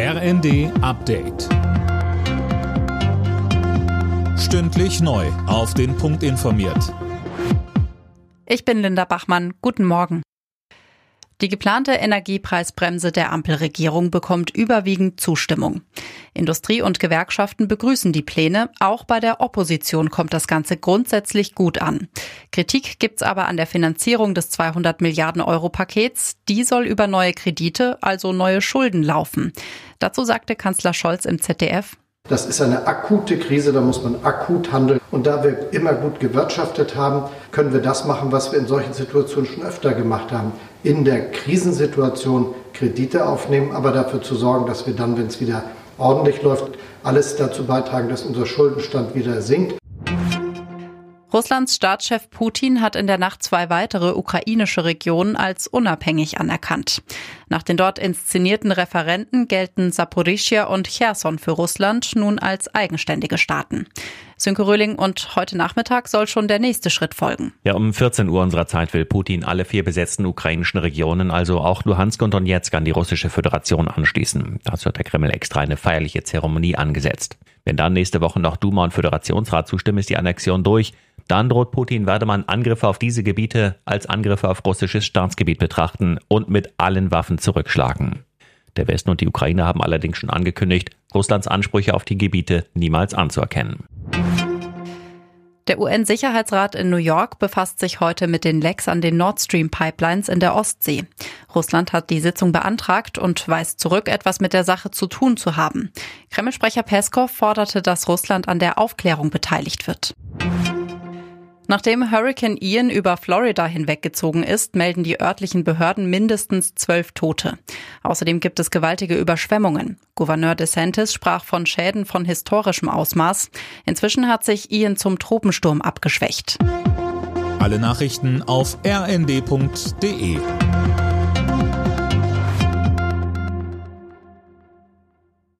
RND Update. Stündlich neu. Auf den Punkt informiert. Ich bin Linda Bachmann. Guten Morgen. Die geplante Energiepreisbremse der Ampelregierung bekommt überwiegend Zustimmung. Industrie und Gewerkschaften begrüßen die Pläne. Auch bei der Opposition kommt das Ganze grundsätzlich gut an. Kritik gibt's aber an der Finanzierung des 200 Milliarden Euro Pakets. Die soll über neue Kredite, also neue Schulden laufen. Dazu sagte Kanzler Scholz im ZDF, das ist eine akute Krise, da muss man akut handeln. Und da wir immer gut gewirtschaftet haben, können wir das machen, was wir in solchen Situationen schon öfter gemacht haben. In der Krisensituation Kredite aufnehmen, aber dafür zu sorgen, dass wir dann, wenn es wieder ordentlich läuft, alles dazu beitragen, dass unser Schuldenstand wieder sinkt. Russlands Staatschef Putin hat in der Nacht zwei weitere ukrainische Regionen als unabhängig anerkannt. Nach den dort inszenierten Referenten gelten Saporischia und Cherson für Russland nun als eigenständige Staaten. Sönke Röhling und heute Nachmittag soll schon der nächste Schritt folgen. Ja, um 14 Uhr unserer Zeit will Putin alle vier besetzten ukrainischen Regionen, also auch Luhansk und Donetsk, an die russische Föderation anschließen. Dazu hat der Kreml extra eine feierliche Zeremonie angesetzt. Wenn dann nächste Woche noch Duma und Föderationsrat zustimmen, ist die Annexion durch. Dann droht Putin, werde man Angriffe auf diese Gebiete als Angriffe auf russisches Staatsgebiet betrachten und mit allen Waffen zurückschlagen. Der Westen und die Ukraine haben allerdings schon angekündigt, Russlands Ansprüche auf die Gebiete niemals anzuerkennen. Der UN-Sicherheitsrat in New York befasst sich heute mit den Lecks an den Nord Stream Pipelines in der Ostsee. Russland hat die Sitzung beantragt und weist zurück, etwas mit der Sache zu tun zu haben. Kreml-Sprecher Peskov forderte, dass Russland an der Aufklärung beteiligt wird. Nachdem Hurricane Ian über Florida hinweggezogen ist, melden die örtlichen Behörden mindestens zwölf Tote. Außerdem gibt es gewaltige Überschwemmungen. Gouverneur DeSantis sprach von Schäden von historischem Ausmaß. Inzwischen hat sich Ian zum Tropensturm abgeschwächt. Alle Nachrichten auf rnd.de